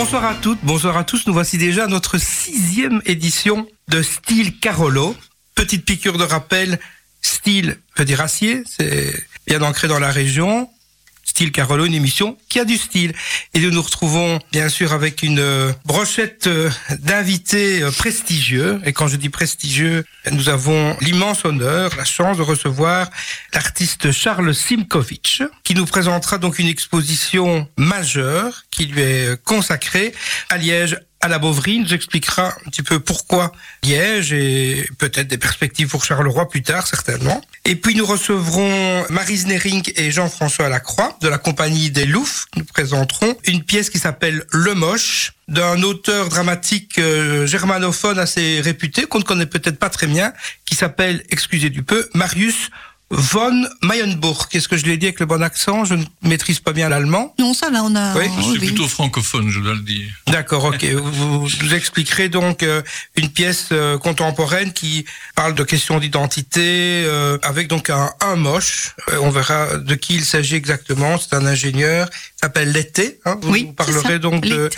Bonsoir à toutes, bonsoir à tous. Nous voici déjà notre sixième édition de Style Carolo. Petite piqûre de rappel, style veut dire acier, c'est bien ancré dans la région. Carolo, une émission qui a du style. Et nous nous retrouvons bien sûr avec une euh, brochette euh, d'invités euh, prestigieux. Et quand je dis prestigieux, nous avons l'immense honneur, la chance de recevoir l'artiste Charles Simkovitch, qui nous présentera donc une exposition majeure qui lui est consacrée à Liège à la Beauvry, nous expliquera un petit peu pourquoi Liège et peut-être des perspectives pour Charleroi plus tard, certainement. Et puis nous recevrons Marise Nering et Jean-François Lacroix de la compagnie des Loufs. Nous présenteront une pièce qui s'appelle Le Moche d'un auteur dramatique euh, germanophone assez réputé qu'on ne connaît peut-être pas très bien, qui s'appelle, excusez du peu, Marius von Mayenburg. Est-ce que je l'ai dit avec le bon accent? Je ne maîtrise pas bien l'allemand. Non, ça là, on a. Oui. Je suis plutôt francophone, je dois le dire. D'accord, ok. vous, vous expliquerez donc euh, une pièce euh, contemporaine qui parle de questions d'identité euh, avec donc un, un moche. Euh, on verra de qui il s'agit exactement. C'est un ingénieur. Il s'appelle L'été. Hein. Vous, Oui, vous parlerez c'est ça, donc de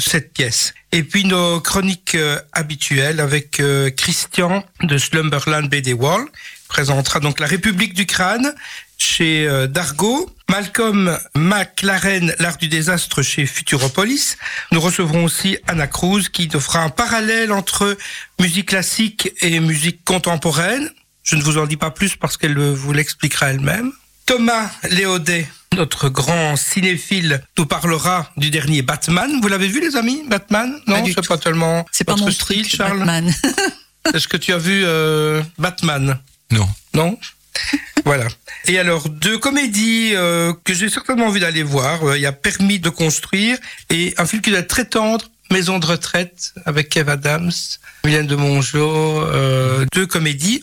cette pièce. Et puis nos chroniques euh, habituelles avec euh, Christian de Slumberland BD Wall présentera donc la République du crâne chez euh, Dargaud, Malcolm McLaren, l'art du désastre chez Futuropolis. Nous recevrons aussi Anna Cruz qui nous fera un parallèle entre musique classique et musique contemporaine. Je ne vous en dis pas plus parce qu'elle vous l'expliquera elle-même. Thomas Léodet, notre grand cinéphile, nous parlera du dernier Batman. Vous l'avez vu, les amis, Batman? Non, c'est pas tellement C'est pas mon style, Charles? Batman. Est-ce que tu as vu euh, Batman? Non. Non Voilà. Et alors, deux comédies euh, que j'ai certainement envie d'aller voir. Euh, Il y a Permis de construire et un film qui doit être très tendre, Maison de retraite, avec Kev Adams, Mylène de Mongeau, euh, deux comédies.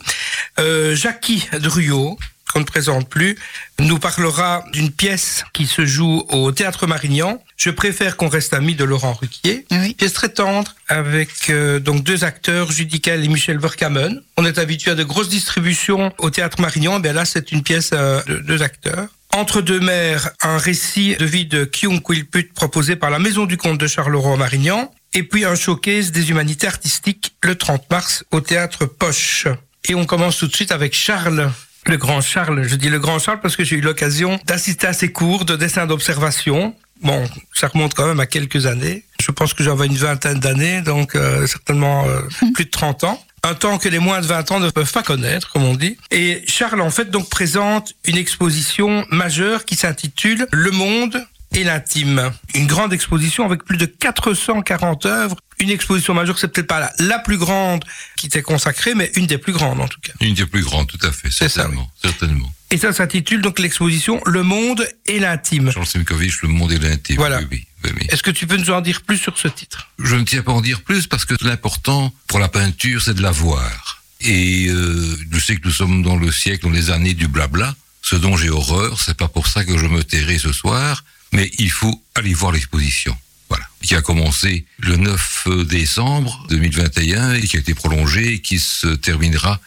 Euh, Jackie Druot, qu'on ne présente plus, nous parlera d'une pièce qui se joue au Théâtre Marignan. Je préfère qu'on reste amis de Laurent Ruquier. Oui. Pièce très tendre avec euh, donc deux acteurs, Judical et Michel Verkamen. On est habitué à de grosses distributions au théâtre Marignan. Ben là, c'est une pièce euh, de deux acteurs. Entre deux mers, un récit de vie de Kyung Quilput proposé par la Maison du Comte de Charleroi à Marignan. Et puis un showcase des humanités artistiques le 30 mars au théâtre Poche. Et on commence tout de suite avec Charles. Le grand Charles, je dis le grand Charles parce que j'ai eu l'occasion d'assister à ses cours de dessin d'observation. Bon, ça remonte quand même à quelques années. Je pense que j'avais une vingtaine d'années, donc euh, certainement euh, plus de 30 ans. Un temps que les moins de 20 ans ne peuvent pas connaître, comme on dit. Et Charles, en fait, donc présente une exposition majeure qui s'intitule Le monde et l'intime. Une grande exposition avec plus de 440 œuvres. Une exposition majeure, c'est peut-être pas la, la plus grande qui t'est consacrée, mais une des plus grandes en tout cas. Une des plus grandes, tout à fait, ça, certainement. certainement. Et ça s'intitule donc l'exposition Le monde et l'intime. Charles Simkovitch, Le monde et l'intime. Voilà. Oui, oui. Est-ce que tu peux nous en dire plus sur ce titre? Je ne tiens pas à en dire plus parce que l'important pour la peinture, c'est de la voir. Et euh, je sais que nous sommes dans le siècle, dans les années du blabla, ce dont j'ai horreur. C'est pas pour ça que je me tairai ce soir, mais il faut aller voir l'exposition. Voilà, qui a commencé le 9 décembre 2021 et qui a été prolongée et qui se terminera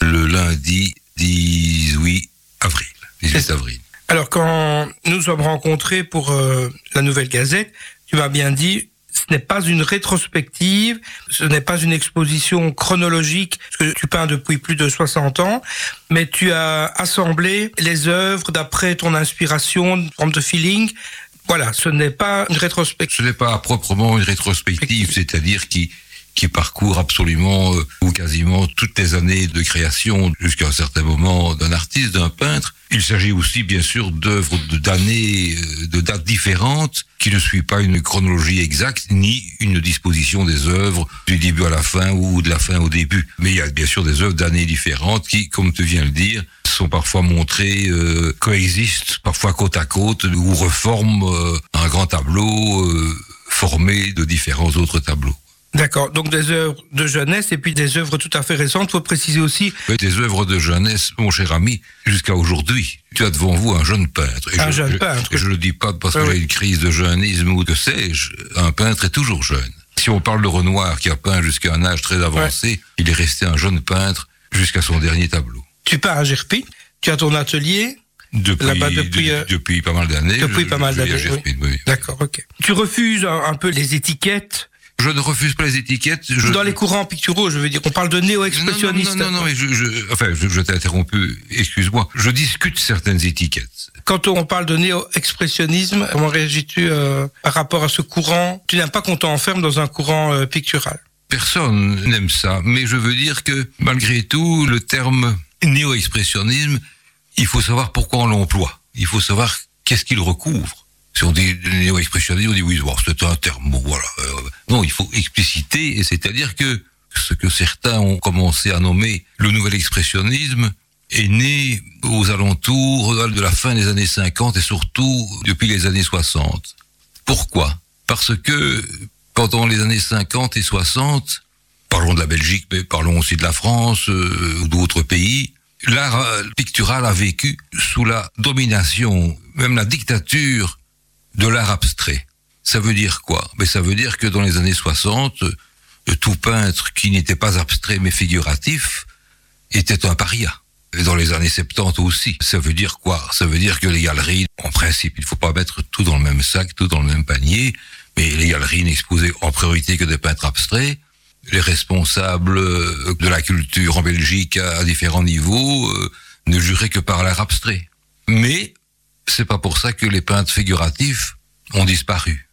le lundi 18 avril. 18 avril. Alors quand nous nous sommes rencontrés pour euh, la Nouvelle Gazette, tu m'as bien dit ce n'est pas une rétrospective, ce n'est pas une exposition chronologique, parce que tu peins depuis plus de 60 ans, mais tu as assemblé les œuvres d'après ton inspiration, une forme de feeling. Voilà, ce n'est pas une rétrospective. Ce n'est pas proprement une rétrospective, c'est-à-dire qui qui parcourt absolument euh, ou quasiment toutes les années de création jusqu'à un certain moment d'un artiste, d'un peintre. Il s'agit aussi bien sûr d'œuvres d'années, euh, de dates différentes, qui ne suivent pas une chronologie exacte ni une disposition des œuvres du début à la fin ou de la fin au début. Mais il y a bien sûr des œuvres d'années différentes qui, comme tu viens de le dire, sont parfois montrées, euh, coexistent parfois côte à côte ou reforment euh, un grand tableau euh, formé de différents autres tableaux. D'accord, donc des œuvres de jeunesse et puis des œuvres tout à fait récentes. Il faut préciser aussi Oui, Des œuvres de jeunesse, mon cher ami, jusqu'à aujourd'hui. Tu as devant vous un jeune peintre. Et Un je, jeune je- peintre. et je le dis pas parce que Oui, j'ai oui. une crise de jeunisme ou de sais-je. Un peintre est toujours jeune. Si on parle de Renoir, qui a peint jusqu'à un âge très avancé, il est resté un jeune peintre jusqu'à son dernier tableau. tu pars à Gerpy, tu as ton atelier, depuis, depuis, de- euh, depuis pas mal d'années. depuis je- pas mal d'années, Gerpine, oui. D'accord, ok. Tu refuses un, un peu les étiquettes Je ne refuse pas les étiquettes. Je... dans les courants picturaux, je veux dire. On parle de néo-expressionnistes. Non, non, non, non, mais je, je- enfin, je, je t'ai interrompu, excuse-moi. Je discute certaines étiquettes. Quand on parle de néo-expressionnisme, comment réagis-tu euh, par rapport à ce courant? Tu n'aimes pas qu'on t'enferme dans un courant euh, pictural? Personne n'aime ça, mais je veux dire que malgré tout, le terme néo-expressionnisme, il faut savoir pourquoi on l'emploie. Il faut savoir qu'est-ce qu'il recouvre. Si on dit néo-expressionnisme, on dit oui, c'est un terme, voilà. Euh, non, il faut expliciter, c'est-à-dire que ce que certains ont commencé à nommer le nouvel expressionnisme est né aux alentours de la fin des années 50 et surtout depuis les années 60. Pourquoi? Parce que pendant les années 50 et 60, parlons de la Belgique, mais parlons aussi de la France euh, ou d'autres pays, l'art pictural a vécu sous la domination, même la dictature de l'art abstrait. Ça veut dire quoi? Mais ça veut dire que dans les années 60, euh, tout peintre qui n'était pas abstrait mais figuratif était un paria. Et dans les années 70 aussi. Ça veut dire quoi? Ça veut dire que les galeries, en principe, il ne faut pas mettre tout dans le même sac, tout dans le même panier, mais les galeries n'exposaient en priorité que des peintres abstraits. Les responsables euh, de la culture en Belgique à différents niveaux euh, ne juraient que par l'art abstrait. Mais c'est pas pour ça que les peintres figuratifs ont disparu.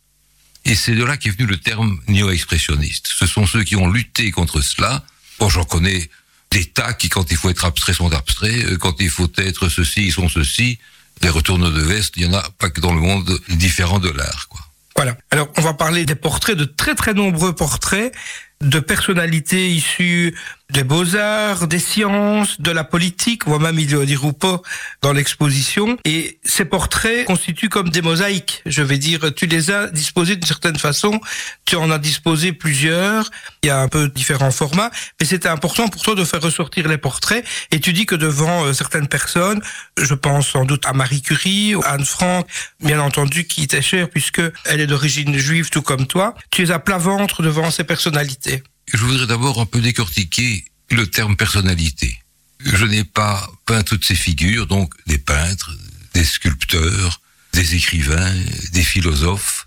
Et c'est de là qu'est venu le terme néo-expressionniste. Ce sont ceux qui ont lutté contre cela. Bon, j'en connais des tas qui, quand il faut être abstrait, sont abstraits. Euh, Quand il faut être ceci, ils sont ceci. Des retournes de veste, il y en a pas que dans le monde différent de l'art. Voilà. Alors, on va parler des portraits, de très très nombreux portraits de personnalités issues des beaux-arts, des sciences, de la politique, voit même Ilio Di Rupo dans l'exposition. Et ces portraits constituent comme des mosaïques. Je vais dire, tu les as disposés d'une certaine façon, tu en as disposé plusieurs, il y a un peu différents formats, mais c'était important pour toi de faire ressortir les portraits. Et tu dis que devant euh, certaines personnes, je pense sans doute à Marie Curie, à Anne Frank, bien entendu, qui t'est chère puisque elle est d'origine juive tout comme toi, tu es à plat ventre devant ces personnalités. Je voudrais d'abord un peu décortiquer le terme personnalité. Je n'ai pas peint toutes ces figures, donc des peintres, des sculpteurs, des écrivains, des philosophes,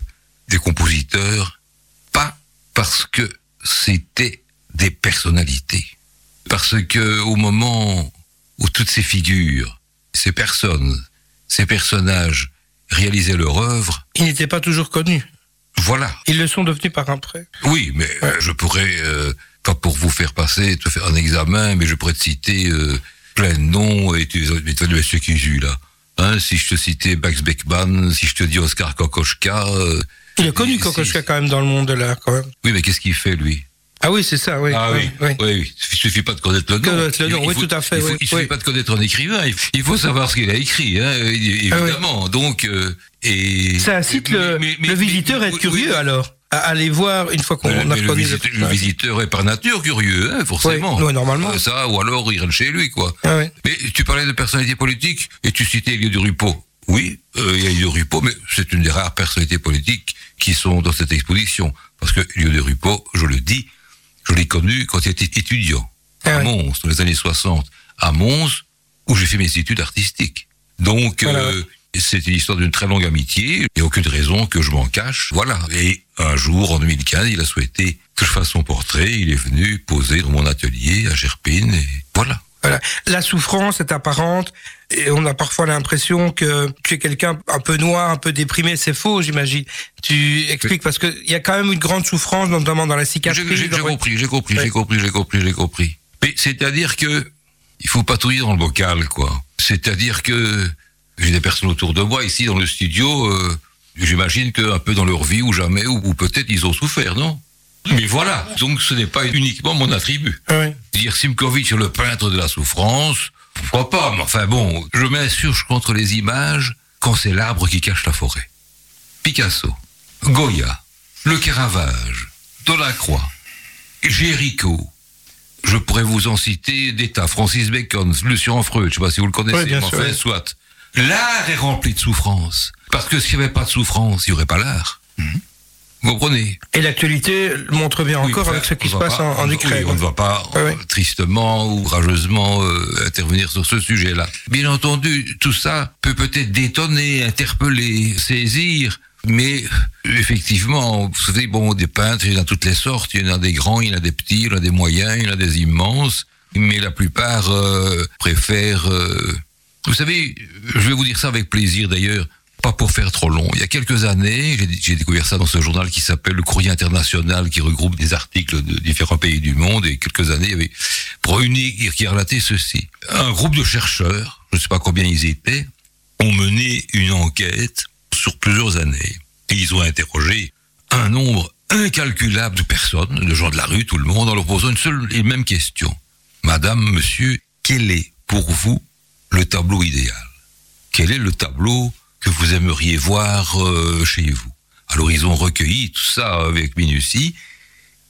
des compositeurs, pas parce que c'était des personnalités. Parce que au moment où toutes ces figures, ces personnes, ces personnages réalisaient leur œuvre, Ils n'étaient pas toujours connus. Voilà, Ils le sont devenus par après. oui, mais euh, je pourrais, euh, pas pour vous faire passer, te faire un examen, mais je pourrais te citer euh, plein de noms et tu vas dire, monsieur Kizu, là. Hein, si je te citais Max Beckmann, si je te dis Oscar Kokoschka. Il est connu, si- Kokoschka, quand même, dans le monde de l'art, quand même. Oui, mais qu'est-ce qu'il fait, lui? Ah oui, c'est ça, oui. Ah oui, oui, oui, oui. Il suffit pas de connaître le nom. Connaître le nom, il oui, faut- tout à fait, Il, faut, oui, il suffit pas de connaître un écrivain. Il faut, il faut savoir ce qu'il a écrit, hein, Ah évidemment. Donc, euh, et Ça incite le, mais- mais- le visiteur à être curieux, alors. À aller voir une fois qu'on Mais- a mais le, visite- le visiteur est par nature curieux, hein, forcément. Oui, oui, normalement. Euh, Ça, ou alors il rentre chez lui, quoi. Ah oui. Mais tu parlais de personnalité politique et tu citais Elio de Rupo. Oui, euh, il y a Elio de Rupo, mais c'est une des rares personnalités politiques qui sont dans cette exposition. Parce que Elio de Rupo, je le dis, je l'ai connu quand il était étudiant Ah à oui. Mons, dans les années 60, à Mons, où j'ai fait mes études artistiques. Donc, Voilà. euh, c'est une histoire d'une très longue amitié. Il n'y a aucune raison que je m'en cache. Voilà. Et un jour, en 2015, il a souhaité que je fasse son portrait. Il est venu poser dans mon atelier à Gerpine. Et voilà. Voilà. La souffrance est apparente et on a parfois l'impression que tu es quelqu'un un peu noir, un peu déprimé. C'est faux, j'imagine. Tu expliques parce qu'il y a quand même une grande souffrance, notamment dans la cicatrice. j'ai- dans- compris, j'ai compris, Ouais. j'ai compris, j'ai compris, j'ai compris. Mais c'est-à-dire que il faut patrouiller dans le bocal, quoi. C'est-à-dire que j'ai des personnes autour de moi ici dans le studio. euh, J'imagine qu'un peu dans leur vie ou jamais ou, ou peut-être ils ont souffert, non? Mais voilà. Donc ce n'est pas uniquement mon attribut. Ah oui. Dire Simkovitch le peintre de la souffrance, pourquoi pas Mais enfin bon, je m'insurge contre les images quand c'est l'arbre qui cache la forêt. Picasso, Goya, le Caravage, Delacroix, Géricault. Je pourrais vous en citer des tas. Francis Bacon, Lucien Freud, je sais pas si vous le connaissez, Oui, mais enfin, oui. soit. L'art est rempli de souffrance. Parce que s'il n'y avait pas de souffrance, il n'y aurait pas l'art. Vous comprenez Et l'actualité montre bien encore avec ce qui se passe en, Ukraine. on ne va pas tristement ou rageusement euh, intervenir sur ce sujet-là. Bien entendu, tout ça peut peut-être détonner, interpeller, saisir, mais effectivement, vous savez, bon, des peintres, il y en a toutes les sortes. Il y en a des grands, il y en a des petits, il y en a des moyens, il y en a des immenses. Mais la plupart euh, préfèrent... Euh, vous savez, je vais vous dire ça avec plaisir d'ailleurs pas pour faire trop long. Il y a quelques années, j'ai découvert ça dans ce journal qui s'appelle Le Courrier International, qui regroupe des articles de différents pays du monde. Et quelques années, il y avait pour qui relatait ceci. Un groupe de chercheurs, je ne sais pas combien ils étaient, ont mené une enquête sur plusieurs années. Et ils ont interrogé un nombre incalculable de personnes, de gens de la rue, tout le monde, en leur posant une seule et même question. Madame, monsieur, quel est pour vous le tableau idéal? Quel est le tableau que vous aimeriez voir euh, chez vous. Alors ils ont recueilli tout ça avec minutie,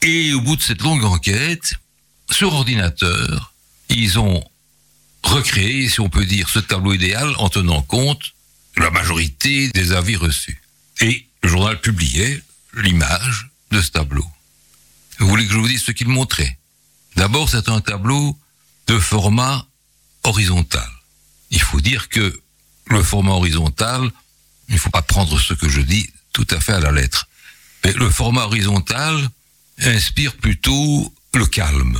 et au bout de cette longue enquête, sur ordinateur, ils ont recréé, si on peut dire, ce tableau idéal en tenant compte de la majorité des avis reçus. Et le journal publiait l'image de ce tableau. Vous voulez que je vous dise ce qu'il montrait? D'abord, c'est un tableau de format horizontal. Il faut dire que le format horizontal, il ne faut pas prendre ce que je dis tout à fait à la lettre. Mais le format horizontal inspire plutôt le calme.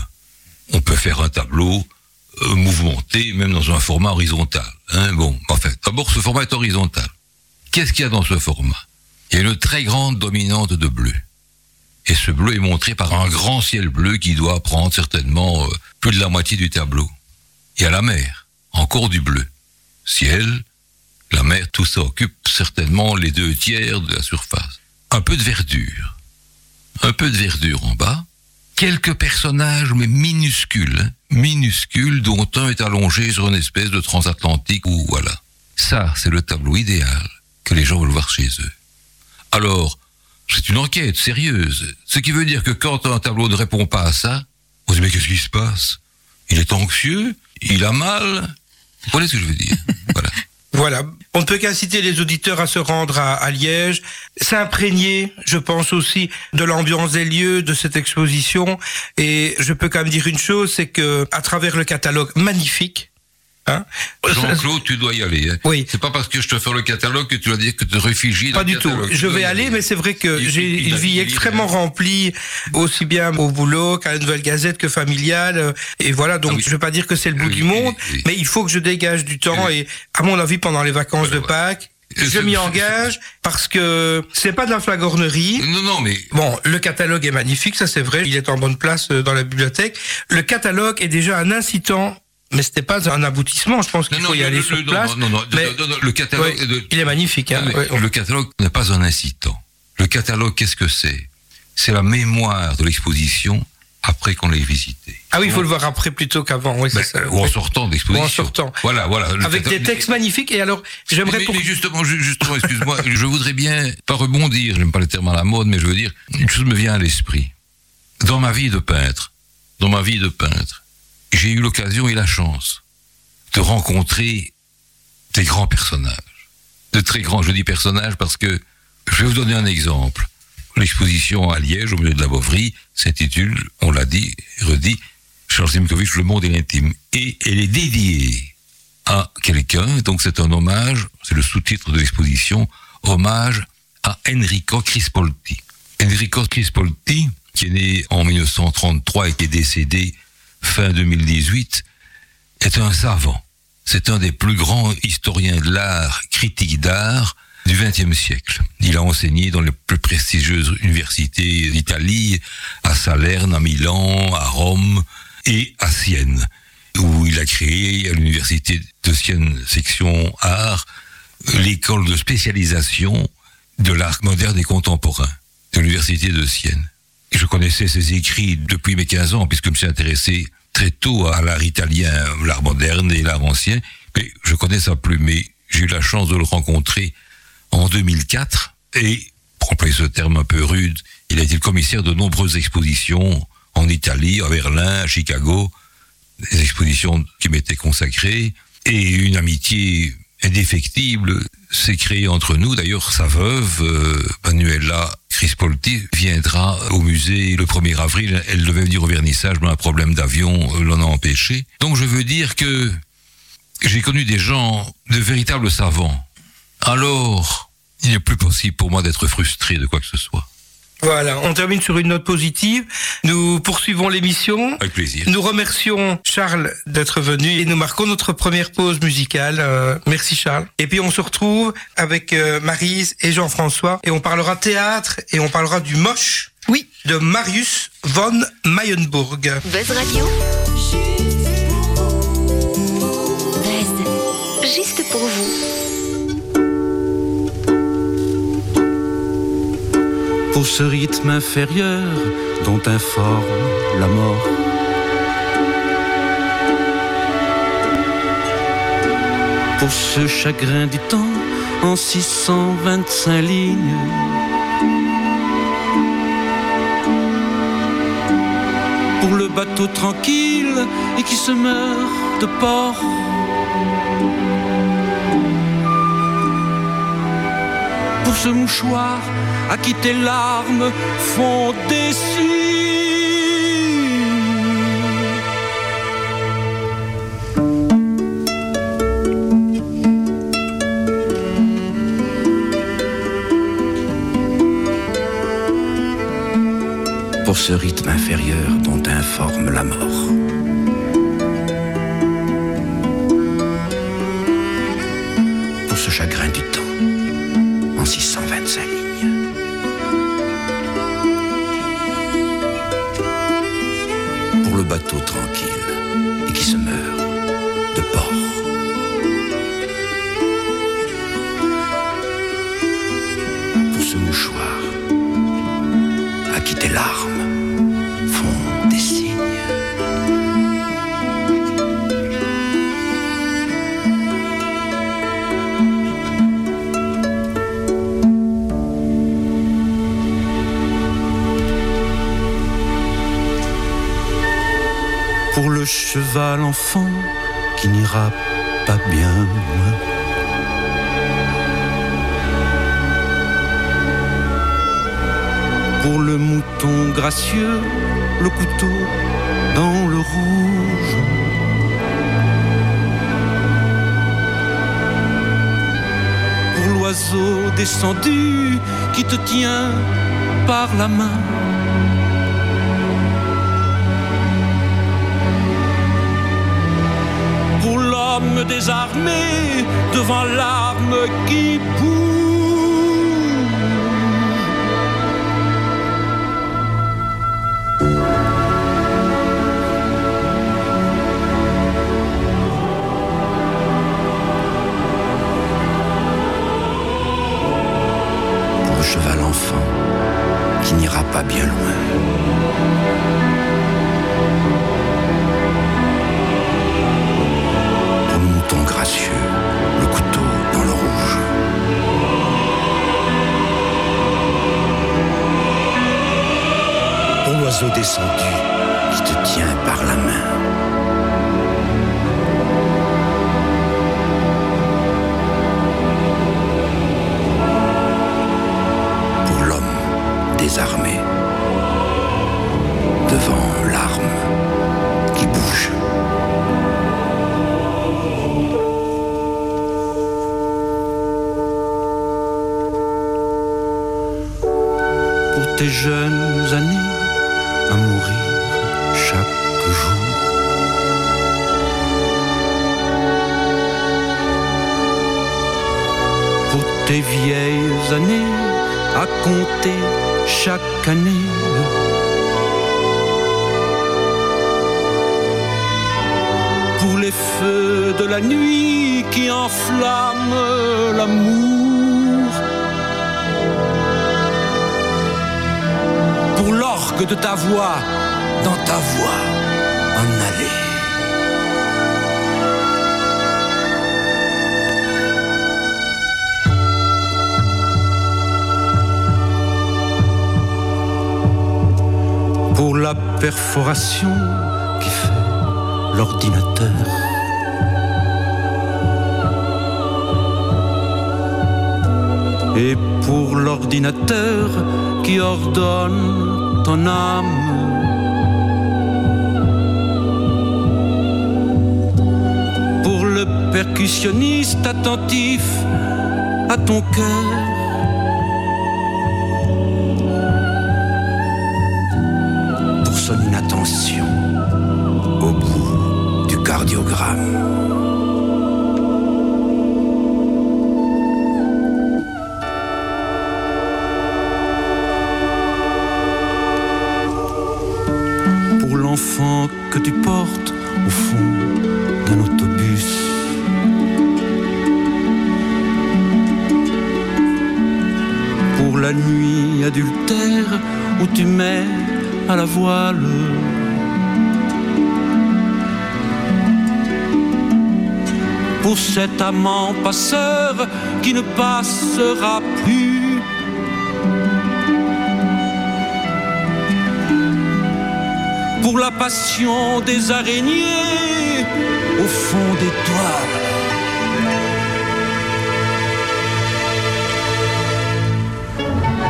On peut faire un tableau euh, mouvementé, même dans un format horizontal. Hein bon, enfin, d'abord, ce format est horizontal. Qu'est-ce qu'il y a dans ce format? Il y a une très grande dominante de bleu. Et ce bleu est montré par un grand ciel bleu qui doit prendre certainement euh, plus de la moitié du tableau. Il y a la mer, encore du bleu. Ciel, la mer, tout ça occupe certainement les deux tiers de la surface. Un peu de verdure. Un peu de verdure en bas. Quelques personnages, mais minuscules, hein, minuscules, dont un est allongé sur une espèce de transatlantique ou voilà. Ça, c'est le tableau idéal que les gens veulent voir chez eux. Alors, c'est une enquête sérieuse. Ce qui veut dire que quand un tableau ne répond pas à ça, on se dit mais qu'est-ce qui se passe? Il est anxieux, il a mal? Vous voyez ce que je veux dire Voilà. Voilà. On ne peut qu'inciter les auditeurs à se rendre à, Liège, s'imprégner, je pense aussi, de l'ambiance des lieux, de cette exposition. Et je peux quand même dire une chose, c'est que à travers le catalogue magnifique Hein Jean-Claude, tu dois y aller. Hein. Oui. C'est pas parce que je te fais le catalogue que tu dois dire que tu te réfugies. Pas du tout. Je vais aller, mais c'est vrai que j'ai une vie extrêmement remplie, aussi bien au boulot qu'à la Nouvelle Gazette que familiale. Et voilà, donc ah je veux pas dire que c'est le bout du monde, mais il faut que je dégage du temps. Et à mon avis, pendant les vacances de Pâques, je m'y engage parce que c'est pas de la flagornerie. Non, non, mais bon, le catalogue est magnifique, ça c'est vrai. Il est en bonne place euh, dans la bibliothèque. Le catalogue est déjà un incitant mais c'était pas un aboutissement. Je pense qu'il faut y aller sur place. Non, non, mais, le catalogue, il est magnifique. Hein, le catalogue n'est pas un incitant. Le catalogue, qu'est-ce que c'est? C'est la mémoire de l'exposition après qu'on l'ait visité. Ah oui, il faut le voir après plutôt qu'avant. Oui, ben, ou en sortant d'exposition. Ou en sortant. Voilà, voilà. Avec des textes magnifiques. Et alors, j'aimerais. Mais, mais, justement, justement, excuse-moi, je voudrais bien pas rebondir. J'aime pas les termes à la mode, mais je veux dire une chose me vient à l'esprit. Dans ma vie de peintre, dans ma vie de peintre, j'ai eu l'occasion et la chance de rencontrer des grands personnages, de très grands, je dis personnages parce que je vais vous donner un exemple. L'exposition à Liège, au milieu de la Beauvrie, s'intitule, on l'a dit, redit, Charles Simkovich, Le monde et l'intime. Et elle est dédiée à quelqu'un, donc c'est un hommage, c'est le sous-titre de l'exposition, hommage à Enrico Crispolti. Enrico Crispolti, qui est né en 1933 et qui est décédé fin 2018, est un savant. C'est un des plus grands historiens de l'art, critique d'art du XXe siècle. Il a enseigné dans les plus prestigieuses universités d'Italie, à Salerne, à Milan, à Rome et à Sienne, où il a créé à l'université de Sienne, section art, l'école de spécialisation de l'art moderne et contemporain de l'université de Sienne je connaissais ses écrits depuis mes 15 ans, puisque je me suis intéressé très tôt à l'art italien, l'art moderne et l'art ancien. Mais je connais sa plume. J'ai eu la chance de le rencontrer en 2004. Et, pour employer ce terme un peu rude, il a été le commissaire de nombreuses expositions en Italie, à Berlin, à Chicago. Des expositions qui m'étaient consacrées. Et une amitié indéfectible s'est créée entre nous. D'ailleurs, sa veuve, euh, Manuela Béatrice Polti viendra au musée le 1er avril. Elle devait venir au vernissage, mais un problème d'avion l'en a empêché. Donc je veux dire que j'ai connu des gens, de véritables savants. Alors, il n'est plus possible pour moi d'être frustré de quoi que ce soit. Voilà, on termine sur une note positive. Nous poursuivons l'émission. Avec plaisir. Nous remercions Charles d'être venu et nous marquons notre première pause musicale. Euh, merci Charles. Et puis on se retrouve avec euh, Marise et Jean-François et on parlera théâtre et on parlera du moche. Oui. De Marius von Mayenburg. Buzz Radio. Buzz. Juste pour vous. Pour ce rythme inférieur dont informe la mort. Pour ce chagrin du temps en 625 lignes. Pour le bateau tranquille et qui se meurt de port. Pour ce mouchoir à qui tes larmes font des Pour ce rythme inférieur dont informe la mort. Bateau tranquille cheval enfant qui n'ira pas bien. Pour le mouton gracieux, le couteau dans le rouge. Pour l'oiseau descendu qui te tient par la main. Pour l'homme désarmé devant l'arme qui bouge. Pour le cheval enfant qui n'ira pas bien loin. Descendu qui te tient par la main. Pour l'homme désarmé devant l'arme qui bouge. pour tes jeunes années à mourir chaque jour. Pour tes vieilles années à compter chaque année. Pour les feux de la nuit qui enflamment l'amour. Pour l'orgue de ta voix, dans ta voix, en aller. Pour la perforation qui fait l'ordinateur. et pour l'ordinateur qui ordonne ton âme. Pour le percussionniste attentif à ton cœur. Pour son inattention au bout du cardiogramme. Tu portes au fond d'un autobus. Pour la nuit adultère où tu mets à la voile. Pour cet amant passeur qui ne passera plus. Pour la passion des araignées au fond des toiles.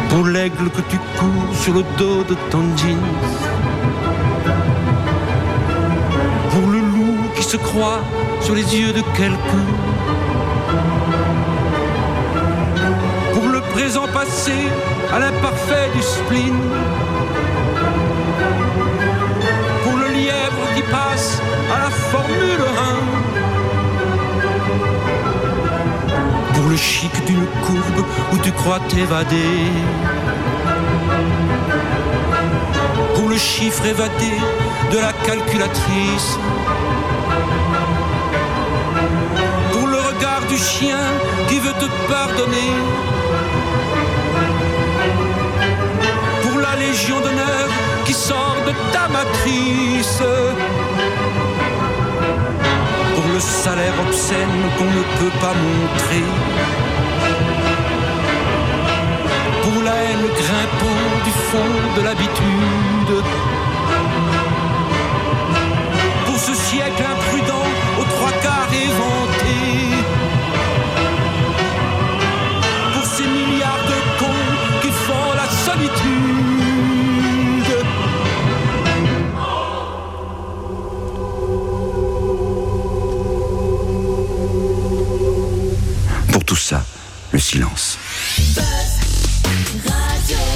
Pour l'aigle que tu cours sur le dos de ton jeans. Pour le loup qui se croit sur les yeux de quelqu'un. Pour le présent passé à l'imparfait du spleen. À la Formule 1. Pour le chic d'une courbe où tu crois t'évader. Pour le chiffre évadé de la calculatrice. Pour le regard du chien qui veut te pardonner. Pour la légion d'honneur qui sort de ta matrice. Salaire obscène qu'on ne peut pas montrer. Pour la haine grimpant du fond de l'habitude.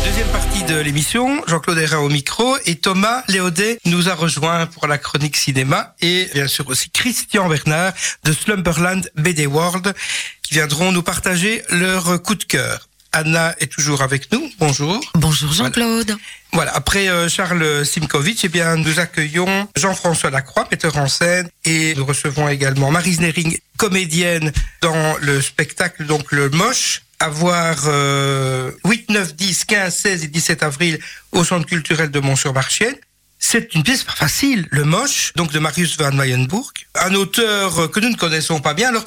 Deuxième partie de l'émission, Jean-Claude Herra au micro et Thomas Léodet nous a rejoint pour la chronique cinéma et bien sûr aussi Christian Bernard de Slumberland BD World qui viendront nous partager leur coup de cœur. Anna est toujours avec nous. Bonjour. Bonjour Jean-Claude. Voilà, après euh, Charles Simkovitch, eh bien, nous accueillons Jean-François Lacroix, metteur en scène, et nous recevons également Marise Nering, comédienne dans le spectacle, donc le Moche, à voir euh, 8, 9, 10, 15, 16 et 17 avril au Centre culturel de Mont-sur-Marchienne. C'est une pièce pas facile, Le Moche, donc de Marius van Mayenburg, un auteur que nous ne connaissons pas bien. Alors,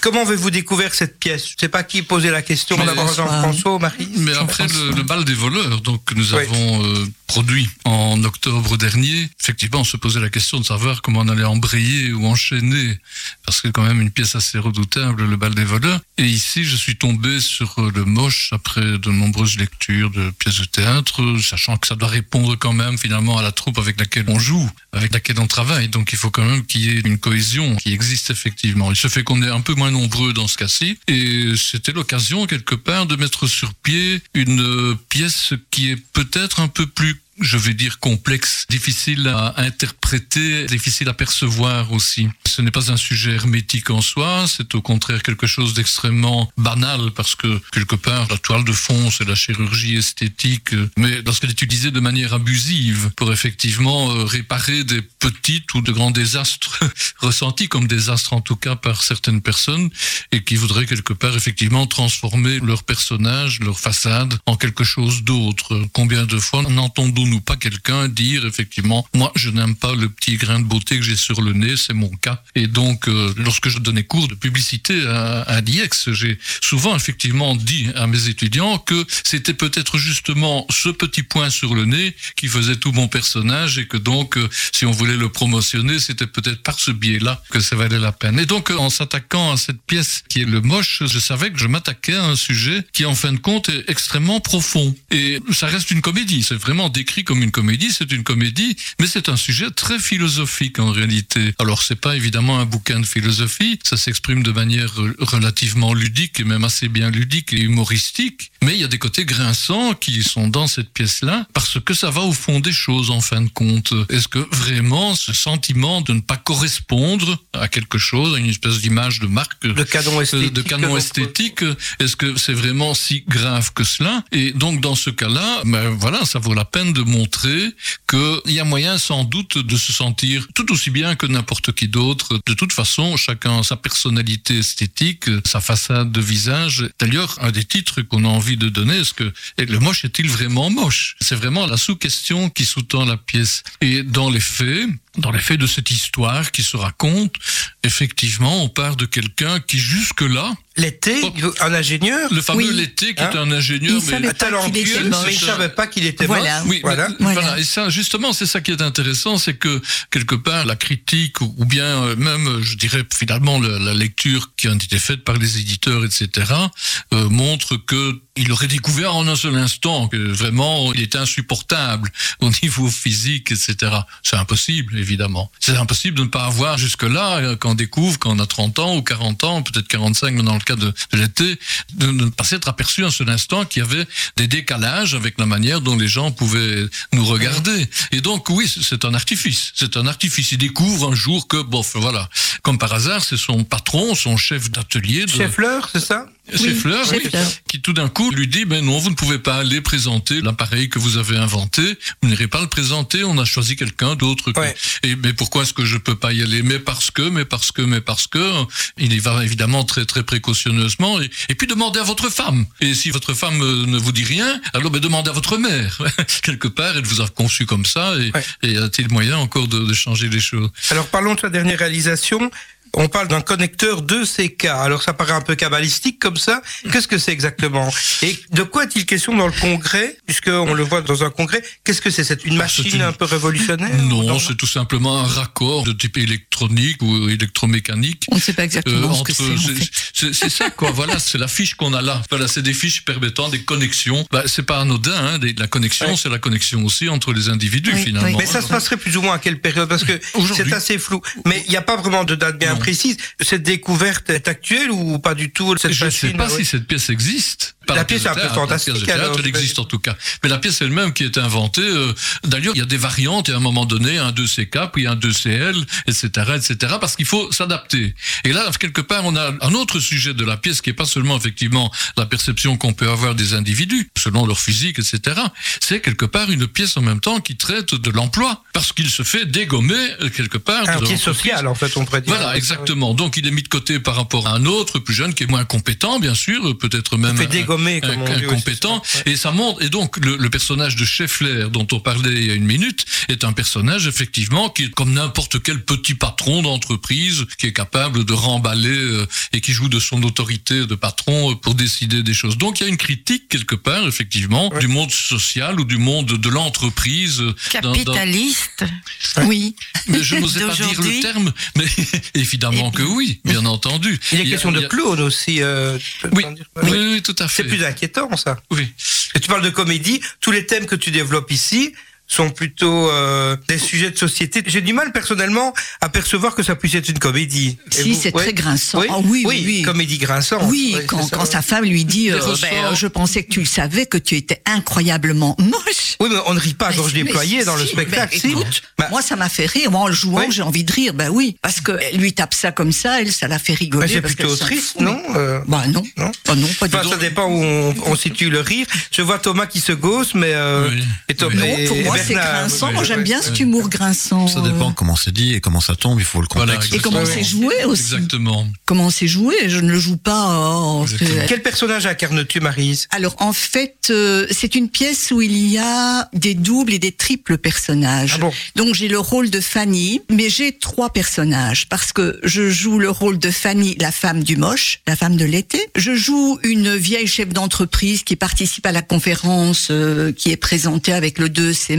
comment avez-vous découvert cette pièce? Je ne sais pas qui posait la question, d'abord. Jean-François Marie Mais après le, le bal des voleurs, donc que nous Oui. avons euh, produit en octobre dernier, effectivement, on se posait la question de savoir comment on allait embrayer ou enchaîner, parce que quand même une pièce assez redoutable, le bal des voleurs. Et ici, je suis tombé sur euh, le moche après de nombreuses lectures de pièces de théâtre, sachant que ça doit répondre quand même finalement à la troupe avec laquelle on joue, avec laquelle on travaille. Donc il faut quand même qu'il y ait une cohésion qui existe effectivement. Il se fait qu'on est un peu moins nombreux dans ce cas-ci, et c'était l'occasion quelque part de mettre sur pied une euh, pièce qui est peut-être un peu plus je vais dire complexe, difficile à interpréter, difficile à percevoir aussi. Ce n'est pas un sujet hermétique en soi, c'est au contraire quelque chose d'extrêmement banal parce que quelque part la toile de fond c'est la chirurgie esthétique, mais lorsqu'elle est utilisée de manière abusive pour effectivement euh, réparer des petites ou de grands désastres ressentis comme désastres en tout cas par certaines personnes et qui voudraient quelque part effectivement transformer leur personnage, leur façade en quelque chose d'autre. Combien de fois n'entendons entendons-nous pas quelqu'un dire effectivement, moi je n'aime pas le petit grain de beauté que j'ai sur le nez, c'est mon cas. Et donc, euh, lorsque je donnais cours de publicité à, à l'IEX, j'ai souvent effectivement dit à mes étudiants que c'était peut-être justement ce petit point sur le nez qui faisait tout mon personnage et que donc, euh, si on voulait le promotionner, c'était peut-être par ce biais-là que ça valait la peine. Et donc, euh, en s'attaquant à cette pièce qui est le moche, je savais que je m'attaquais à un sujet qui, en fin de compte, est extrêmement profond. Et ça reste une comédie. C'est vraiment décrit comme une comédie. C'est une comédie, mais c'est un sujet très philosophique en réalité. Alors, c'est pas évidemment un bouquin de philosophie. Ça s'exprime de manière relativement ludique et même assez bien ludique et humoristique. Mais il y a des côtés grinçants qui sont dans cette pièce-là parce que ça va au fond des choses en fin de compte. Est-ce que vraiment ce sentiment de ne pas correspondre à quelque chose, à une espèce d'image de marque, Le canon euh, esthétique. de canon esthétique, est-ce que c'est vraiment si grave que cela? Et donc dans ce cas-là, ben voilà, ça vaut la peine de montrer qu'il y a moyen sans doute de se sentir tout aussi bien que n'importe qui d'autre. De toute façon, chacun a sa personnalité esthétique, sa façade de visage. D'ailleurs, un des titres qu'on a envie de donner, est-ce que le moche est-il vraiment moche? C'est vraiment la sous-question qui sous-tend la pièce. Et dans les faits, dans les faits de cette histoire qui se raconte, effectivement, on part de quelqu'un qui jusque-là, L'été, Oh. un ingénieur, le fameux Oui. L'été qui Hein est un ingénieur, Il mais talentueux, était mais il savait pas qu'il était Voilà. moche. Oui, Voilà. mais- Voilà. voilà. Et ça, justement, c'est ça qui est intéressant, c'est que quelque part la critique ou bien euh, même, je dirais finalement la, la lecture qui a été faite par les éditeurs, etc., euh, montre que il aurait découvert en un seul instant que vraiment il était insupportable au niveau physique, etc. C'est impossible, évidemment. C'est impossible de ne pas avoir jusque-là, euh, quand on découvre, quand on a 30 ans ou 40 ans, peut-être 45 dans le cas de, l'été, de ne pas s'être aperçu un seul instant qu'il y avait des décalages avec la manière dont les gens pouvaient nous regarder. Et donc, oui, c'est un artifice. C'est un artifice. Il découvre un jour que, bof, voilà. Comme par hasard, c'est son patron, son chef d'atelier. de- Chef Fleur, c'est ça? Chef Oui, Fleur, oui, Fleur. qui tout d'un coup lui dit, ben non, vous ne pouvez pas aller présenter l'appareil que vous avez inventé, vous n'irez pas le présenter, on a choisi quelqu'un d'autre. que- Ouais. Et mais pourquoi est-ce que je peux pas y aller? Mais parce que, mais parce que, mais parce que, il y va évidemment très très précautionneusement. Et, et puis demandez à votre femme. Et si votre femme euh, ne vous dit rien, alors ben demandez à votre mère. Quelque part, elle vous a conçu comme ça. Et, Ouais. et y a-t-il moyen encore de, de changer les choses? Alors parlons de sa dernière réalisation. On parle d'un connecteur 2CK. Alors ça paraît un peu cabalistique comme ça. Qu'est-ce que c'est exactement? Et de quoi est-il question dans le congrès? Puisqu'on le voit dans un congrès. Qu'est-ce que c'est? C'est une Ah, machine une- un peu révolutionnaire Non, c'est tout simplement un raccord de type électronique ou électromécanique. On ne sait pas exactement Euh, ce que c'est. en c'est- fait. c'est c'est ça quoi. voilà, c'est la fiche qu'on a là. Voilà, c'est des fiches permettant des connexions. Bah, c'est pas anodin. Hein, la connexion, Ouais. c'est la connexion aussi entre les individus Oui, finalement. oui. Mais ça se passerait plus ou moins à quelle période? Parce que Aujourd'hui. c'est assez flou. Mais il n'y a pas vraiment de date bien Non. Précise. Cette découverte est actuelle ou pas du tout cette Je ne sais pas oui. si cette pièce existe. La pièce est un peu la fantastique, théâtre, alors, elle existe en tout cas. Mais la pièce elle-même qui est inventée, euh, d'ailleurs, il y a des variantes et à un moment donné, un 2CK, puis un 2CL, etc., etc., parce qu'il faut s'adapter. Et là, quelque part, on a un autre sujet de la pièce qui est pas seulement effectivement la perception qu'on peut avoir des individus, selon leur physique, etc., c'est quelque part une pièce en même temps qui traite de l'emploi, parce qu'il se fait dégommer euh, quelque part. Un pied social, en fait, on pourrait dire. Voilà, exactement. Donc il est mis de côté par rapport à un autre plus jeune qui est moins compétent, bien sûr, peut-être même fait un- comme on oui. Et ça montre. Et donc le, le personnage de Scheffler dont on parlait il y a une minute est un personnage effectivement qui est comme n'importe quel petit patron d'entreprise qui est capable de remballer euh, et qui joue de son autorité de patron euh, pour décider des choses. Donc il y a une critique quelque part effectivement Ouais. du monde social ou du monde de l'entreprise. euh, dans- dans- Capitaliste. Oui. mais je n'osais pas dire le terme, mais évidemment Et que oui, bien entendu. Il est y a- question de a- clown aussi. euh, oui, oui, tout à fait. C'est plus inquiétant, ça. Oui. Et tu parles de comédie. Tous les thèmes que tu développes ici sont plutôt euh, des sujets de société. J'ai du mal personnellement à percevoir que ça puisse être une comédie. Et Si, c'est ouais très grinçant. Oui, Ah oui, oui, oui. comédie grinçante. Oui, Ouais, quand, ça, quand ouais. sa femme lui dit, euh, ben, je pensais que tu le savais, que tu étais incroyablement moche. Oui, mais on ne rit pas à gorge déployée dans le spectacle. ben, écoute, Bah, Moi, ça m'a fait rire. Moi, en le jouant, Oui. j'ai envie de rire. Ben oui, parce que elle lui tape ça comme ça, elle, ça la fait rigoler. mais c'est plutôt triste, fout. non euh, Bah non. Non. Oh non, pas du Enfin, tout. ça dépend où on, on situe le rire. Je vois Thomas qui se gausse, mais euh, Oui. et Oui. Et- pour moi, c'est grinçant. Moi, j'aime bien cet humour grinçant. Ça dépend comment c'est dit et comment ça tombe. Il faut le Voilà, contexte. Et comment c'est joué aussi. Exactement. Comment c'est joué Je ne le joue pas. oh, c'est- Quel personnage incarnes-tu, Marise? Alors en fait, euh, c'est une pièce où il y a des doubles et des triples personnages. Ah bon? Donc j'ai le rôle de Fanny, mais j'ai trois personnages parce que je joue le rôle de Fanny, la femme du moche, la femme de l'été. Je joue une vieille chef d'entreprise qui participe à la conférence euh, qui est présentée avec le 2 ces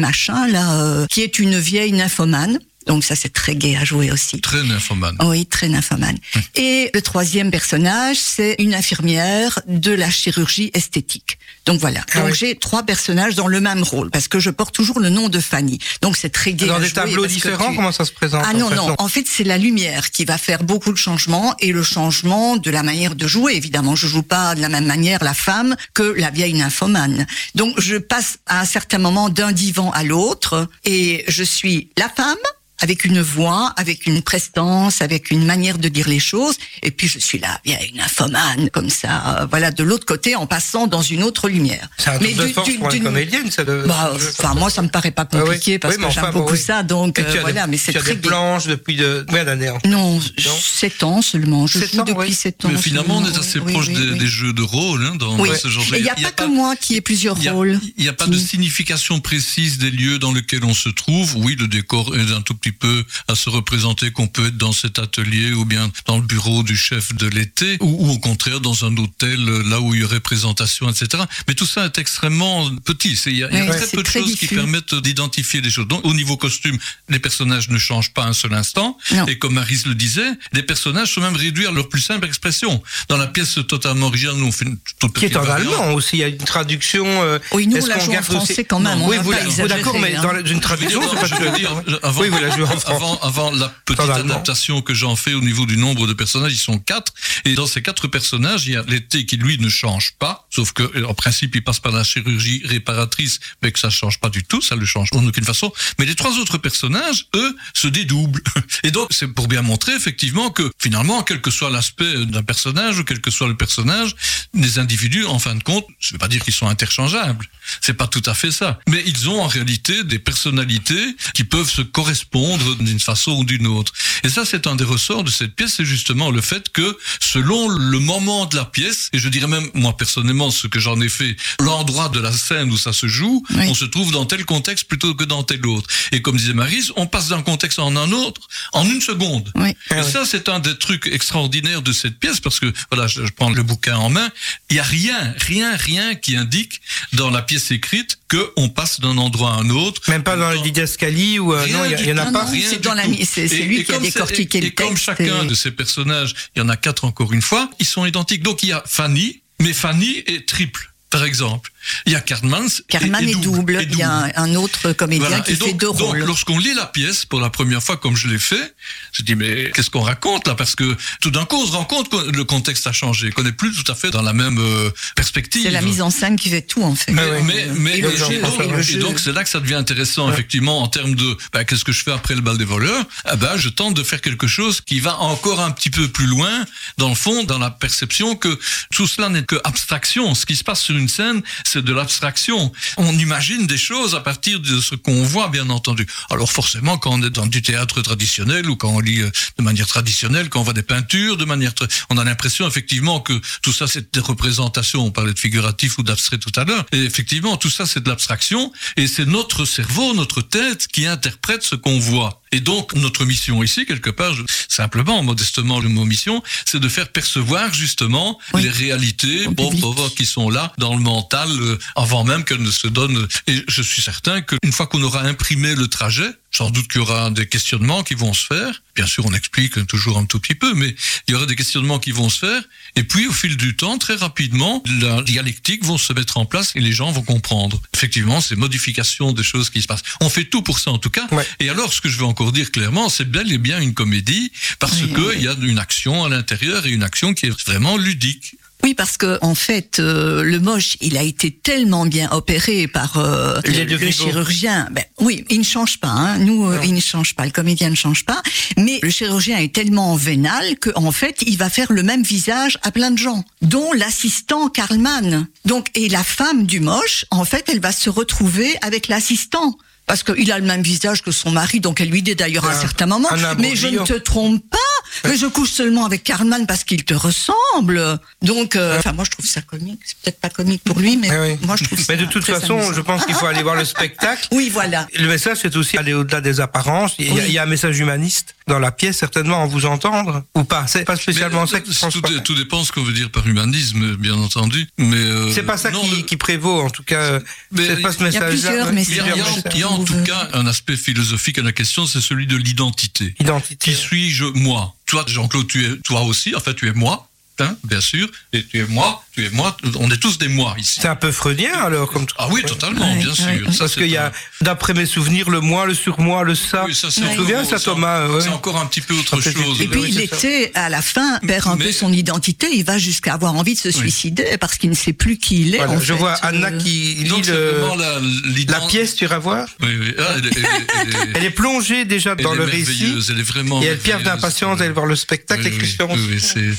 là, euh, qui est une vieille nymphomane. Donc ça c'est très gai à jouer aussi. Très nymphomane. Oui, très nymphomane. Et le troisième personnage, c'est une infirmière de la chirurgie esthétique. Donc voilà. Ah Donc oui. j'ai trois personnages dans le même rôle parce que je porte toujours le nom de Fanny. Donc c'est très gai. Dans à des jouer tableaux différents, tu- comment ça se présente ah en non, fait non, en fait c'est la lumière qui va faire beaucoup de changements et le changement de la manière de jouer. Évidemment, je joue pas de la même manière la femme que la vieille nymphomane. Donc je passe à un certain moment d'un divan à l'autre et je suis la femme avec une voix, avec une prestance, avec une manière de dire les choses. Et puis je suis la vieille nymphomane, comme ça, voilà, de l'autre côté, en passant dans une autre lumière. C'est un Mais truc de du- force du- pour une comédienne, ça. De... Bah, enfin, moi, ça me paraît pas compliqué Ah oui. parce Oui, que enfin, j'aime bon, beaucoup oui. ça, donc euh, voilà, des, mais c'est tu as très des planches depuis de... combien d'années hein Non, 7 ans seulement. Je Sept joue ans, depuis oui. 7 ans. Mais finalement, on est assez Oui, proche oui, des, oui. des jeux de rôle hein, dans, ce genre Et il n'y a, pas que moi qui ai plusieurs Il y a- rôles. Il n'y a pas de signification précise des lieux dans lesquels on se trouve. Oui, le décor est un tout petit peu à se représenter qu'on peut être dans cet atelier ou bien dans le bureau du chef de l'été ou, ou au contraire dans un hôtel euh, là où il y aurait présentation, etc. Mais tout ça est extrêmement petit. C'est- Il y a, il y a très peu de très choses qui permettent d'identifier les choses. Donc, au niveau costume, les personnages ne changent pas un seul instant. Non. Et comme Maris le disait, les personnages sont même réduits à leur plus simple expression. Dans la pièce totalement originale, nous on fait une toute Qui est petite en variante. allemand aussi, il y a une traduction. euh, Oui, nous, on la joue en français aussi- quand même, Non, on oui, vous pas la- exagérer, d'accord, mais hein. dans la- une traduction, c'est Je parce veux dire, avant, Oui, vous avant, avant la petite adaptation que j'en fais au niveau du nombre de personnages, ils sont quatre. Et dans ces quatre personnages, il y a l'été qui lui ne change pas, sauf que en principe il passe par la chirurgie réparatrice, mais que ça change pas du tout, ça le change en aucune façon. Mais les trois autres personnages, eux, se dédoublent. Et donc c'est pour bien montrer effectivement que finalement, quel que soit l'aspect d'un personnage ou quel que soit le personnage, les individus, en fin de compte, je ne veux pas dire qu'ils sont interchangeables, c'est pas tout à fait ça, mais ils ont en réalité des personnalités qui peuvent se correspondre d'une façon ou d'une autre. Et ça, c'est un des ressorts de cette pièce, c'est justement le fait que selon le moment de la pièce, et je dirais même moi personnellement ce que j'en ai fait, l'endroit de la scène où ça se joue, Oui. on se trouve dans tel contexte plutôt que dans tel autre. Et comme disait Marise, on passe d'un contexte en un autre en une seconde. Oui. Et ça, c'est un des trucs extraordinaires de cette pièce parce que, voilà, je, je prends le bouquin en main. Il y a rien, rien, rien qui indique dans la pièce écrite que on passe d'un endroit à un autre. Même pas dans la didascalie ou. euh, non, il y en a pas. C'est du dans la c'est- lui et qui a décortiqué le et comme texte chacun et- de ces personnages, il y en a quatre encore une fois, ils sont identiques. Donc il y a Fanny, mais Fanny est triple, par exemple. Il y a Cartmans. Carman est double. Il y a un, autre comédien Voilà. qui Et fait donc, deux donc, rôles. lorsqu'on lit la pièce pour la première fois, comme je l'ai fait, je dis mais qu'est-ce qu'on raconte là? Parce que tout d'un coup, on se rend compte que le contexte a changé, qu'on n'est plus tout à fait dans la même euh, perspective. C'est la mise en scène qui fait tout en fait. Mais, ouais. mais, mais- Et donc, c'est là que ça devient intéressant effectivement en termes de bah, qu'est-ce que je fais après le bal des voleurs? Ah ben je tente de faire quelque chose qui va encore un petit peu plus loin dans le fond dans la perception que tout cela n'est que abstraction ce qui se passe sur une scène c'est de l'abstraction. On imagine des choses à partir de ce qu'on voit bien entendu. Alors forcément quand on est dans du théâtre traditionnel ou quand on lit euh, de manière traditionnelle quand on voit des peintures de manière on a l'impression effectivement que tout ça c'est des représentations. On parlait de figuratif ou d'abstrait tout à l'heure. Et effectivement tout ça c'est de l'abstraction. Et c'est notre cerveau notre tête qui interprète ce qu'on voit. Et donc notre mission ici quelque part simplement modestement le mot mission c'est de faire percevoir justement Oui. les réalités bon, qui sont là dans le mental euh, avant même qu'elles ne se donnent et je suis certain qu'une fois qu'on aura imprimé le trajet sans doute qu'il y aura des questionnements qui vont se faire. Bien sûr on explique toujours un tout petit peu mais il y aura des questionnements qui vont se faire. Et puis au fil du temps très rapidement la dialectique vont se mettre en place et les gens vont comprendre. Effectivement ces modifications des choses qui se passent. On fait tout pour ça en tout cas. Ouais. et alors ce que je veux encore dire clairement c'est bel et bien une comédie parce Oui, que oui. il y a une action à l'intérieur et une action qui est vraiment ludique Oui, parce que en fait, euh, le moche, il a été tellement bien opéré par euh, le, chirurgien. Ben, oui, il ne change pas. Hein. Nous, euh, il ne change pas. Le comédien ne change pas. Mais le chirurgien est tellement vénal que, en fait, il va faire le même visage à plein de gens, dont l'assistant Karlmann. Donc, et la femme du moche, en fait, elle va se retrouver avec l'assistant. Parce qu'il a le même visage que son mari, donc elle lui dit d'ailleurs à un Un- certain moment, un mais je ne te trompe pas, mais je couche seulement avec Carlman parce qu'il te ressemble. Donc, euh, enfin, moi je trouve ça comique. C'est peut-être pas comique pour lui, mais Eh oui. moi je trouve ça Mais de toute très façon, amusant. je pense qu'il faut aller voir le spectacle. Oui, voilà. Le message, c'est aussi aller au-delà des apparences. Il y, a, Oui. il y a un message humaniste dans la pièce, certainement, en vous entendre, ou pas. C'est pas spécialement Mais, ça qui tout, transparaît. tout dépend ce qu'on veut dire par humanisme, bien entendu. Mais euh, C'est pas ça non, qui, le- qui prévaut, en tout cas. Mais C'est pas ce il y a message-là. messages. Il y a, plusieurs a en tout cas un aspect philosophique à la question, c'est celui de l'identité. Identité. Qui suis-je moi? Toi, Jean-Claude, tu es toi aussi. En fait, tu es moi, hein, bien sûr. Et tu es moi, tu es moi. On est tous des moi ici. C'est un peu freudien, alors, comme Ah oui, totalement, bien sûr. Ça, Parce qu'il y a, d'après mes souvenirs, le moi, le surmoi, le ça. Oui, ça, c'est tu te souviens, ça, Thomas ouais. C'est encore un petit peu autre chose. Et puis Oui, il ça. était, à la fin, perd un Mais- peu son identité. Il va jusqu'à avoir envie de se suicider parce qu'il ne sait plus qui il est. Voilà, en je fait. vois Anna Euh, qui lit Donc, le- la, pièce, tu iras voir. Oui, oui. Ah, elle, est- elle est- elle est- Elle est plongée déjà elle dans le récit. merveilleuse, Elle est vraiment. Et elle perd merveilleuse. d'impatience d'aller voir le spectacle oui, Christian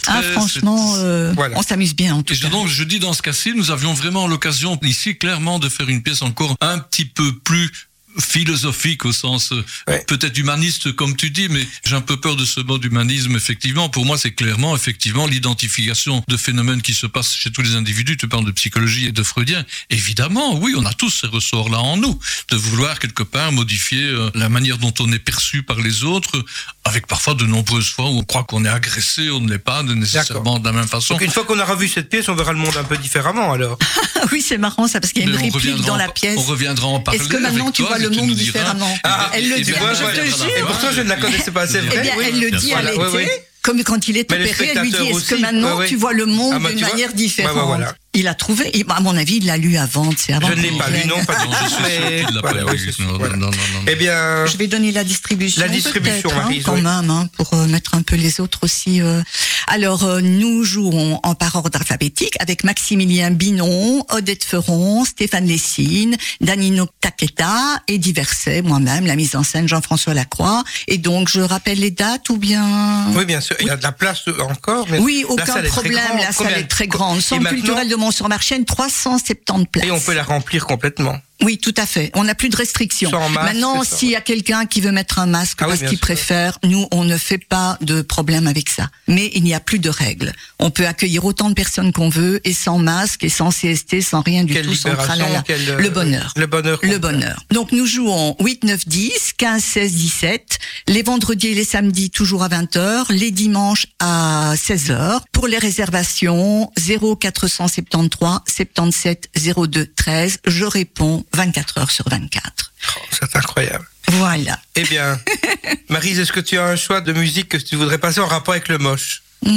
Ah, franchement, euh, on s'amuse bien en tout Et cas. Donc, je dis dans ce cas-ci, nous avions vraiment l'occasion ici clairement de faire une pièce encore un petit peu plus philosophique au sens euh, Ouais. peut-être humaniste comme tu dis mais j'ai un peu peur de ce mot d'humanisme effectivement pour moi c'est clairement effectivement l'identification de phénomènes qui se passent chez tous les individus tu parles de psychologie et de freudien évidemment oui on a tous ces ressorts là en nous de vouloir quelque part modifier euh, la manière dont on est perçu par les autres avec parfois de nombreuses fois où on croit qu'on est agressé on ne l'est pas nécessairement de la même façon Donc une fois qu'on a revu cette pièce, on verra le monde un peu différemment alors. Oui, c'est marrant ça parce qu'il y a une Mais réplique dans en- la pièce. On reviendra en parler. Est-ce que maintenant avec tu toi, vois le monde différemment Ah, Elle le dit, vois, je ouais. te jure. Et pourtant, je ne la connaissais pas, c'est Eh vrai. bien, oui. elle le dit à l'été, comme quand il est opéré, elle lui dit est-ce que maintenant tu vois le monde Ah, bah, d'une manière différente? Il a trouvé, et, à mon avis, il l'a lu avant, c'est avant. Je ne l'ai pas lu, non, pas du tout. l'a. Eh bien, Je vais donner la distribution. La distribution, hein, quand oui. même, hein, pour euh, mettre un peu les autres aussi. euh. Alors, euh, nous jouons en par ordre alphabétique avec Maximilien Binon, Odette Ferron, Stéphane Lessine, Danino Taqueta et Diverset, moi-même, la mise en scène Jean-François Lacroix. Et donc, je rappelle les dates ou bien... oui, bien sûr, il y a de la place encore. Mais Oui, la aucun salle est très problème. grande. La salle Combien- est très grande. Centre maintenant- culturel de Mont-sur-Marchienne, 370 places. Et on peut la remplir complètement. Oui, tout à fait. On n'a plus de restrictions. Masque, Maintenant, s'il y a quelqu'un qui veut mettre un masque Ah oui, parce bien qu'il préfère, nous, on ne fait pas de problème avec ça. Mais il n'y a plus de règles. On peut accueillir autant de personnes qu'on veut et sans masque et sans CST, sans rien du Quelle tout, sans tralala. euh, Le bonheur. Le bonheur. Le bonheur. Donc nous jouons 8, 9, 10, 15, 16, 17, les vendredis et les samedis toujours à 20h, les dimanches à 16h. Pour les réservations, 0 473 77 02 13, je réponds 24 heures sur 24. Oh, C'est incroyable. Voilà. Eh bien, Marise, est-ce que tu as un choix de musique que tu voudrais passer en rapport avec le moche? Hmm,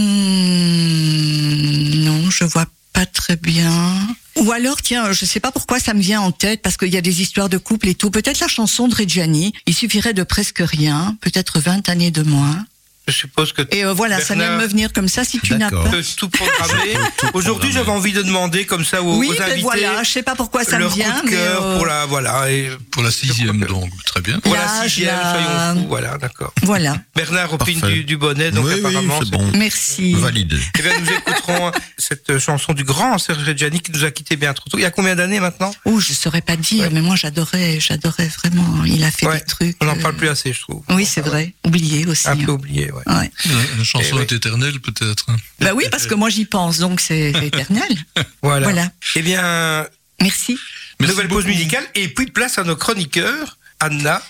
non, je vois pas très bien. Ou alors, tiens, je sais pas pourquoi ça me vient en tête, parce qu'il y a des histoires de couple et tout. Peut-être la chanson de Reggiani. Il suffirait de presque rien, peut-être 20 années de moins. Je suppose que Et euh, voilà, ça vient de me venir comme ça si tu n'as pas. peut tout programmer. Aujourd'hui, j'avais envie de demander comme ça aux, Oui, aux ben invités voilà, je sais pas pourquoi ça me vient, coup de mais cœur euh, pour la voilà et Pour la sixième, donc, très bien. pour la sixième, la- soyons fous. Voilà, d'accord. voilà. Bernard opine du, du bonnet, donc oui, oui, apparemment. c'est bon. Merci. Valide. Eh bien, nous écouterons cette chanson du grand Serge Reggiani qui nous a quittés bien trop tôt. Il y a combien d'années maintenant Oh, je saurais pas dire, mais moi j'adorais, j'adorais vraiment. Il a fait Ouais, des trucs. On n'en euh, parle plus assez, je trouve. Oui, c'est vrai. Oublié aussi. Un peu hein. oublié, ouais. Chanson Eh oui. est éternelle, peut-être. Bah oui, parce que moi j'y pense, donc c'est éternel. Voilà. Voilà. Eh bien, Merci. Merci nouvelle pause musicale et puis de place à nos chroniqueurs, Anna,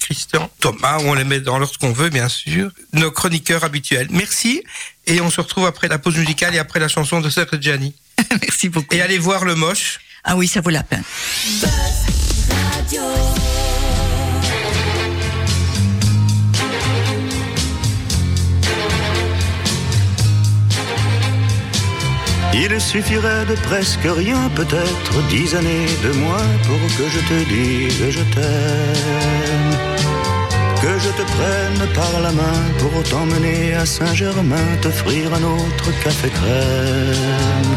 Christian, Thomas, on les met dans l'ordre qu'on veut, bien sûr, nos chroniqueurs habituels. Merci et on se retrouve après la pause musicale et après la chanson de Serge Reggiani. Merci beaucoup. Et allez voir le moche. Ah oui, ça vaut la peine. Il suffirait de presque rien, peut-être dix années de moins pour que je te dise je t'aime. Que je te prenne par la main pour t'emmener à Saint-Germain, t'offrir un autre café crème.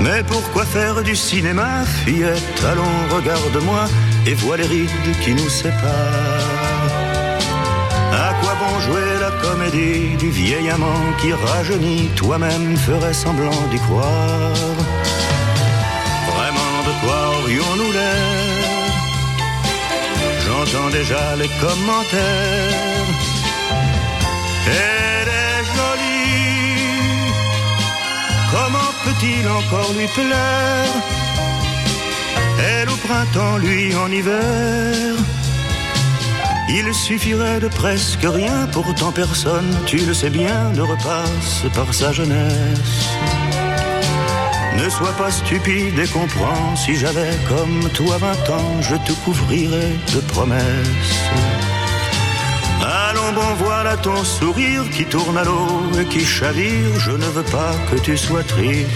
Mais pourquoi faire du cinéma, fillette? Allons, regarde-moi et vois les rides qui nous séparent. Comédie du vieil amant qui rajeunit Toi-même ferais semblant d'y croire Vraiment de quoi aurions-nous l'air? Déjà les commentaires. Elle est jolie, comment peut-il encore lui plaire? Elle au printemps, lui en hiver? Il suffirait de presque rien, pourtant personne, tu le sais bien, ne repasse par sa jeunesse. Ne sois pas stupide et comprends, si j'avais comme toi vingt ans, je te couvrirais de promesses. Allons bon, voilà ton sourire qui tourne à l'eau et qui chavire, je ne veux pas que tu sois triste.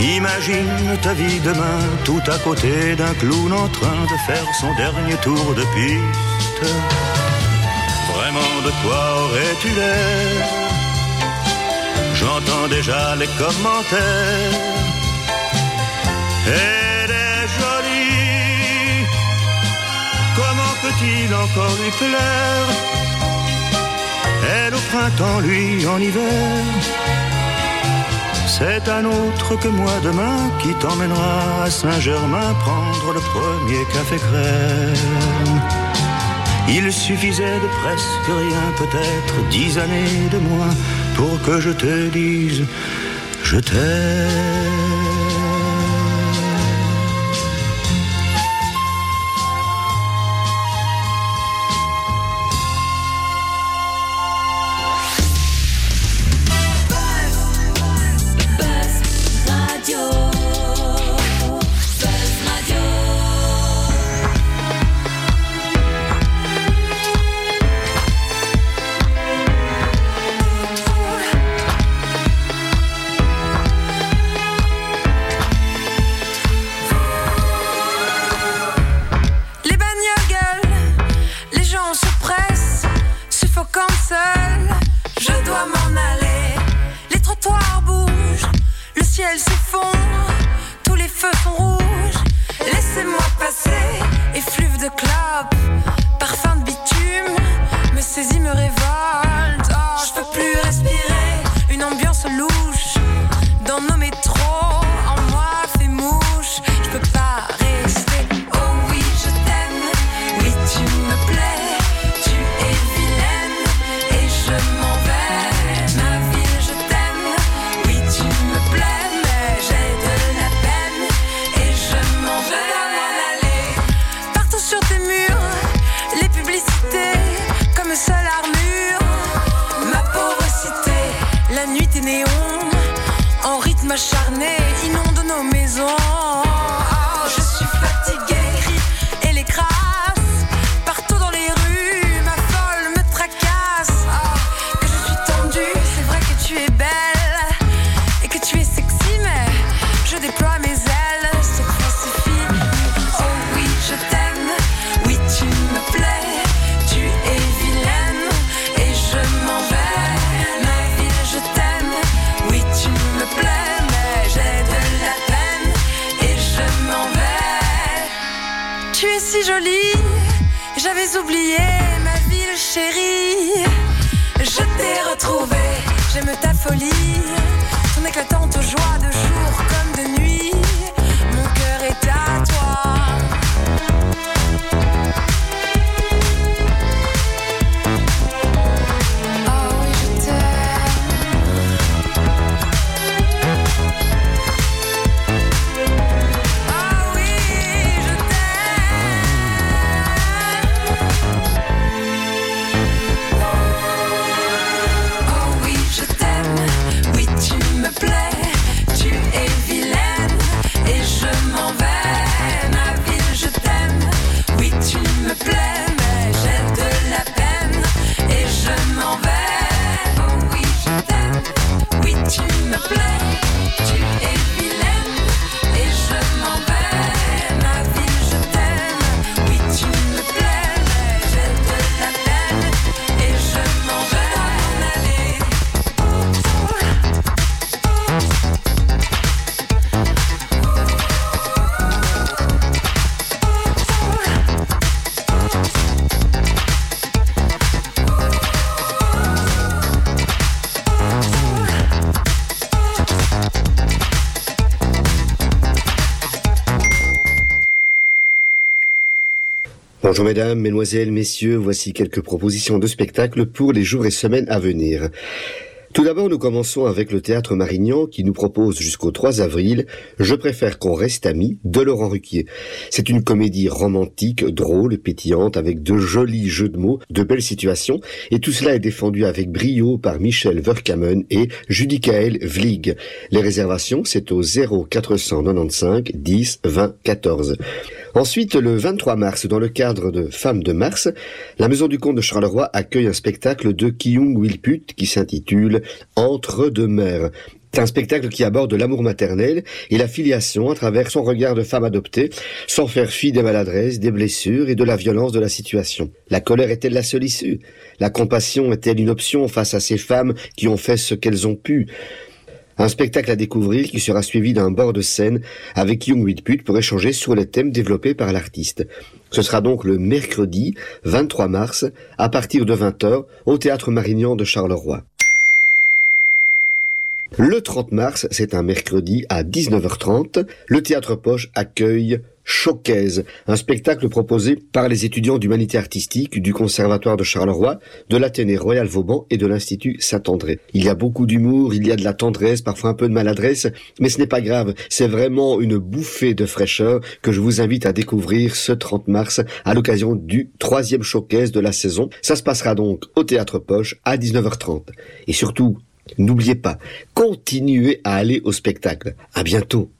Imagine ta vie demain tout à côté d'un clown en train de faire son dernier tour de piste. Vraiment de quoi aurais-tu l'air? J'entends déjà les commentaires. Elle est jolie, comment peut-il encore lui plaire? Elle au printemps, lui en hiver. C'est un autre que moi demain qui t'emmènera à Saint-Germain prendre le premier café crème. Il suffisait de presque rien, peut-être dix années de moins, pour que je te dise je t'aime. Bonjour mesdames, mesdemoiselles, messieurs, voici quelques propositions de spectacles pour les jours et semaines à venir. Tout d'abord, nous commençons avec le théâtre Marignan qui nous propose jusqu'au 3 avril Je préfère qu'on reste amis de Laurent Ruquier. C'est une comédie romantique, drôle, pétillante, avec de jolis jeux de mots, de belles situations, et tout cela est défendu avec brio par Michel Verkamen et Judicaël Vlig. Les réservations, c'est au 0495 10 20 14. Ensuite, le 23 mars, dans le cadre de Femmes de Mars, la Maison du Comte de Charleroi accueille un spectacle de Kyung Wilput qui s'intitule Entre deux mères. C'est un spectacle qui aborde l'amour maternel et la filiation à travers son regard de femme adoptée, sans faire fi des maladresses, des blessures et de la violence de la situation. La colère est-elle la seule issue? La compassion est-elle une option face à ces femmes qui ont fait ce qu'elles ont pu? Un spectacle à découvrir qui sera suivi d'un bord de scène avec Young Whitput pour échanger sur les thèmes développés par l'artiste. Ce sera donc le mercredi 23 mars à partir de 20h au théâtre Marignan de Charleroi. Le 30 mars, c'est un mercredi à 19h30, le théâtre Poche accueille Showcase, un spectacle proposé par les étudiants d'humanité artistique du Conservatoire de Charleroi, de l'Athénée Royal Vauban et de l'Institut Saint-André. Il y a beaucoup d'humour, il y a de la tendresse, parfois un peu de maladresse, mais ce n'est pas grave, c'est vraiment une bouffée de fraîcheur que je vous invite à découvrir ce 30 mars à l'occasion du troisième showcase de la saison. Ça se passera donc au Théâtre Poche à 19h30. Et surtout, n'oubliez pas, continuez à aller au spectacle. À bientôt.